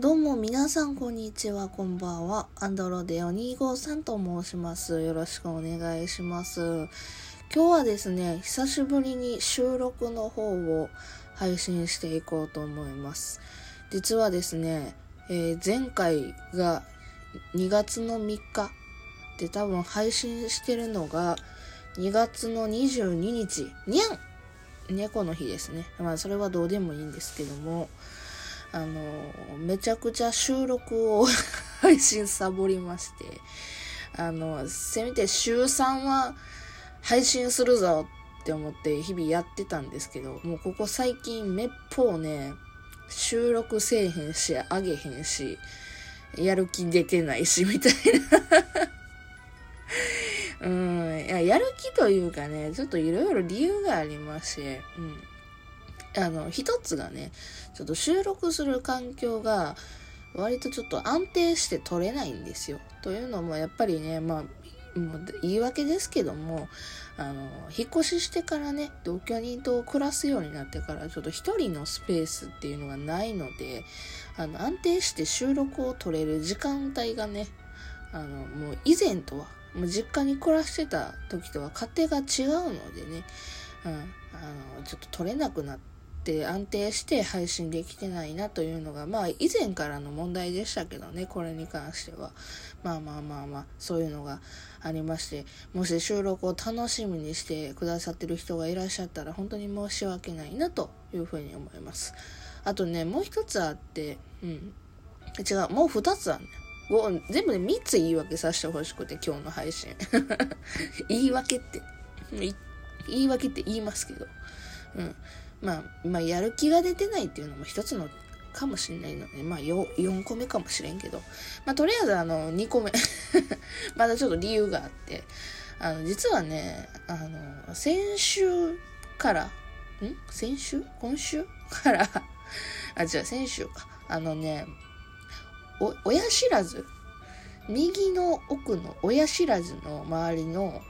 どうも皆さんこんにちは、こんばんは。アンドロデオ253と申します。よろしくお願いします。今日はですね、久しぶりに収録の方を配信していこうと思います。実はですね、えー前回が2月の3日で多分配信してるのが2月の22日、にゃん猫の日ですね。まあそれはどうでもいいんですけども、あの、めちゃくちゃ収録を配信サボりまして、あの、せめて週3は配信するぞって思って日々やってたんですけど、もうここ最近めっぽうね、収録せえへんし、あげへんし、やる気出てないし、みたいな。うん、や、やる気というかね、ちょっといろいろ理由がありまして、うん。あの、一つがね、ちょっと収録する環境が割とちょっと安定して取れないんですよ。というのもやっぱりね、まあ、言い訳ですけども、あの、引っ越ししてからね、同居人と暮らすようになってから、ちょっと一人のスペースっていうのがないので、あの、安定して収録を取れる時間帯がね、あの、もう以前とは、もう実家に暮らしてた時とは家庭が違うのでね、うん、あの、ちょっと取れなくなって、安定して配信できてないなというのが、まあ以前からの問題でしたけどね、これに関しては。まあまあまあまあ、そういうのがありまして、もし収録を楽しみにしてくださってる人がいらっしゃったら、本当に申し訳ないなというふうに思います。あとね、もう一つあって、うん。違う、もう二つあるね。ご全部で3つ言い訳させてほしくて、今日の配信。言い訳って、言い訳って言いますけど。うん。まあ、まあ、やる気が出てないっていうのも一つのかもしれないので、まあ、よ4個目かもしれんけど、まあ、とりあえずあの、2個目。まだちょっと理由があって、あの、実はね、あの、先週から、ん？先週？今週から、あ、違う、先週か。あのね、お、親知らず、右の奥の親知らずの周りの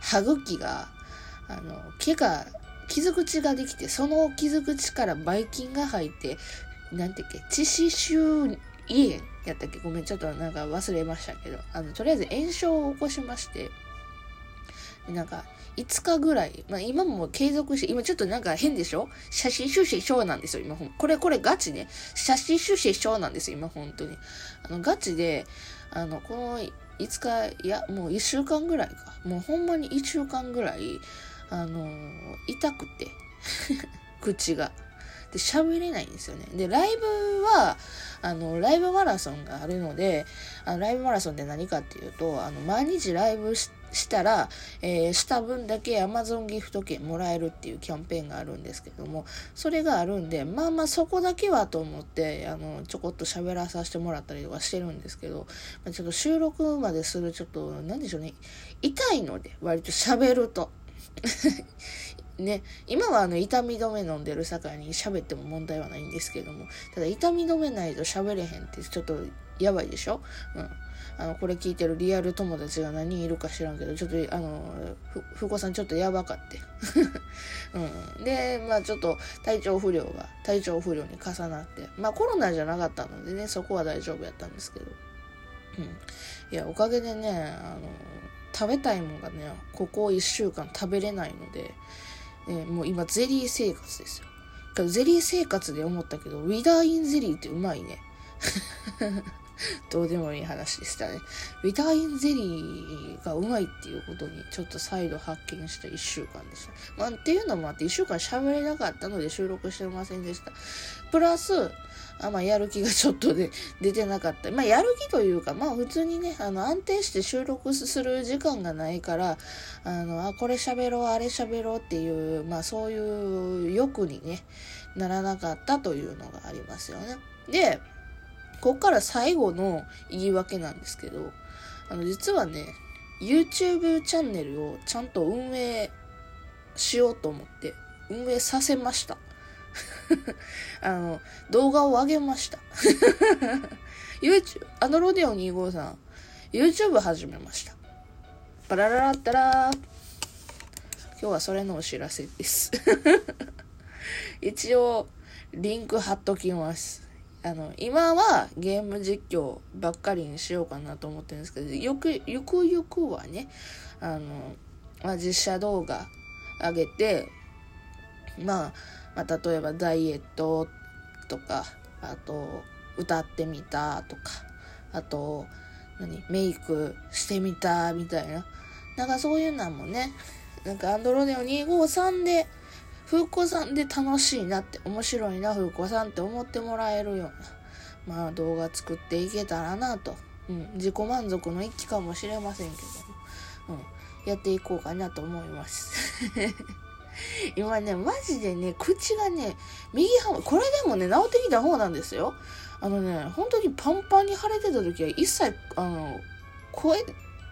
歯茎が、あの、毛が、傷口ができて、その傷口からばい菌が入って、なんてっけ、致死臭胃炎やったっけ？ごめん、ちょっとなんか忘れましたけど、あの、とりあえず炎症を起こしまして、なんか、5日ぐらい、まあ今も継続して、今ちょっとなんか変でしょ？写真収集子症なんですよ、今ほん。これ、これガチね。写真収集子症なんですよ、今本当に。あの、ガチで、あの、この5日、いや、もう1週間ぐらいか。もうほんまに1週間ぐらい、あの痛くて、口が。で、喋れないんですよね。で、ライブは、あの、ライブマラソンがあるので、あの、ライブマラソンって何かっていうと、あの、毎日ライブししたら、えーした分だけ Amazon ギフト券もらえるっていうキャンペーンがあるんですけども、それがあるんで、まあまあそこだけはと思って、あの、ちょこっと喋らさせてもらったりとかしてるんですけど、まあちょっと収録までするちょっと、なんでしょうね、痛いので、割と喋ると。ね、今はあの痛み止め飲んでる境に喋っても問題はないんですけども、ただ痛み止めないと喋れへんってちょっとやばいでしょ？うん。あの、これ聞いてるリアル友達が何人いるか知らんけど、ちょっと、あの、ふ、ふこさんちょっとやばかって。うん。で、まあちょっと体調不良が、体調不良に重なって、まあコロナじゃなかったのでね、そこは大丈夫やったんですけど。うん。いや、おかげでね、あの、食べたいもんがね、ここ1週間食べれないので、えーもう今ゼリー生活ですよ。けどゼリー生活で思ったけど、ウィダーインゼリーってうまいね。どうでもいい話でしたね。ウィダーインゼリーがうまいっていうことにちょっと再度発見した1週間でした。まあ、っていうのもあって1週間喋れなかったので収録してませんでした。プラス、あまあ、やる気がちょっとで 出てなかった。まあ、やる気というか、まあ、普通にね、あの、安定して収録する時間がないから、あの、あ、これ喋ろう、あれ喋ろうっていう、まあ、そういう欲にね、ならなかったというのがありますよね。で、ここから最後の言い訳なんですけど、あの、実はね、YouTube チャンネルをちゃんと運営しようと思って、運営させました。あの、動画を上げました。YouTube、あのロデオ253、YouTube 始めました。パラララッタラー。今日はそれのお知らせです。一応、リンク貼っときます。あの、今はゲーム実況ばっかりにしようかなと思ってるんですけど、よく、ゆくゆくはね、あの、まあ、実写動画上げて、まあ、まあ、例えばダイエットとか、あと、歌ってみたとか、あと、何メイクしてみたみたいな。なんかそういうのもね、なんかアンドロデオ253で、風子さんで楽しいなって、面白いな、風子さんって思ってもらえるような、まあ動画作っていけたらなと。うん、自己満足の一期かもしれませんけども、うん、やっていこうかなと思います。今ね、マジでね、口がね、右半、これでもね、治ってきた方なんですよ。あのね、本当にパンパンに腫れてた時は一切、あの、声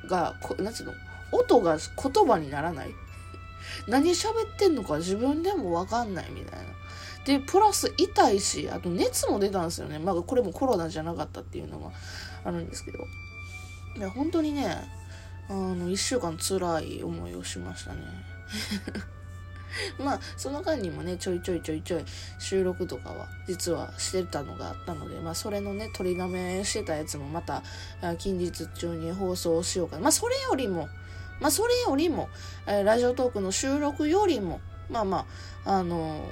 が、こなんつうの、音が言葉にならない。何喋ってんのか自分でもわかんないみたいな。で、プラス痛いし、あと熱も出たんですよね。まあこれもコロナじゃなかったっていうのがあるんですけど。いや、本当にね、あの、一週間辛い思いをしましたね。まあ、その間にもね、ちょいちょいちょいちょい収録とかは実はしてたのがあったので、まあ、それのね、取りだめしてたやつもまた、近日中に放送しようかな。まあ、それよりも、まあ、それよりも、えラジオトークの収録よりも、まあまあ、あの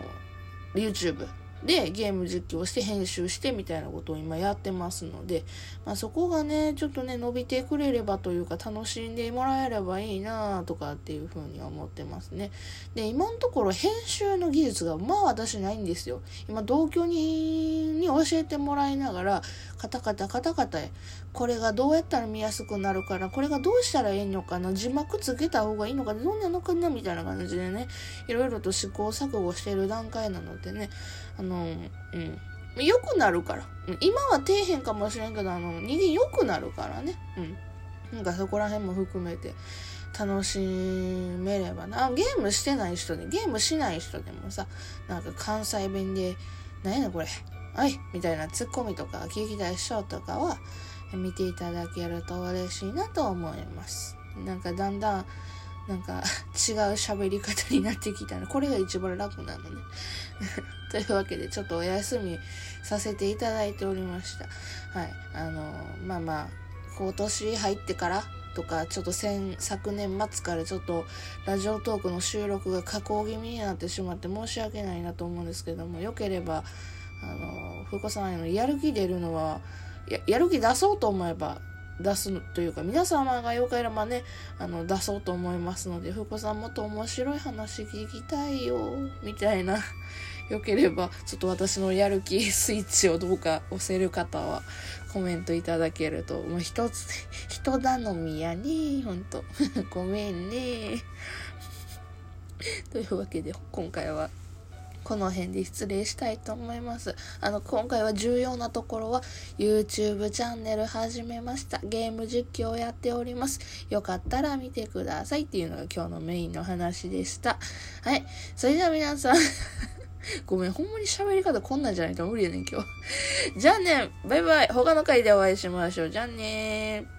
ー、YouTube でゲーム実況して編集してみたいなことを今やってますので、まあ、そこがねちょっとね伸びてくれればというか楽しんでもらえればいいなとかっていうふうに思ってますね。で今のところ編集の技術がまあ私ないんですよ。今同居人に教えてもらいながらカタカタカタカタこれがどうやったら見やすくなるかなこれがどうしたらいいのかな字幕つけた方がいいのかなどんなのかなみたいな感じでねいろいろと試行錯誤してる段階なのでねあの、うん。良くなるから。今は底辺かもしれんけど、あの、人間良くなるからね。うん。なんかそこら辺も含めて楽しめればな。ゲームしてない人で、ゲームしない人でもさ、なんか関西弁で、何やねんこれ。はい、みたいなツッコミとか聞きたい人とかは見ていただけると嬉しいなと思います。なんかだんだんなんか違う喋り方になってきたら、これが一番楽なのね。というわけで、ちょっとお休みさせていただいておりました。はい。あの、まあまあ、今年入ってからとか、ちょっと先、昨年末からちょっとラジオトークの収録が加工気味になってしまって申し訳ないなと思うんですけども、よければ、あの、ふうこさんへのやる気出るのは、ややる気出そうと思えば出すというか、皆様がよければね、あの、出そうと思いますので、ふこさんもっと面白い話聞きたいよ、みたいな、よければ、ちょっと私のやる気スイッチをどうか押せる方は、コメントいただけると、もう一つ、人頼みやね、ほんと。ごめんね。というわけで、今回は、この辺で失礼したいと思います。あの、今回は重要なところは YouTube チャンネル始めました。ゲーム実況をやっております。よかったら見てくださいっていうのが今日のメインの話でした。はい。それでは皆さん ごめん、ほんまに喋り方こんなんじゃないと無理やねん、今日。じゃあね、バイバイ。他の回でお会いしましょう。じゃあねー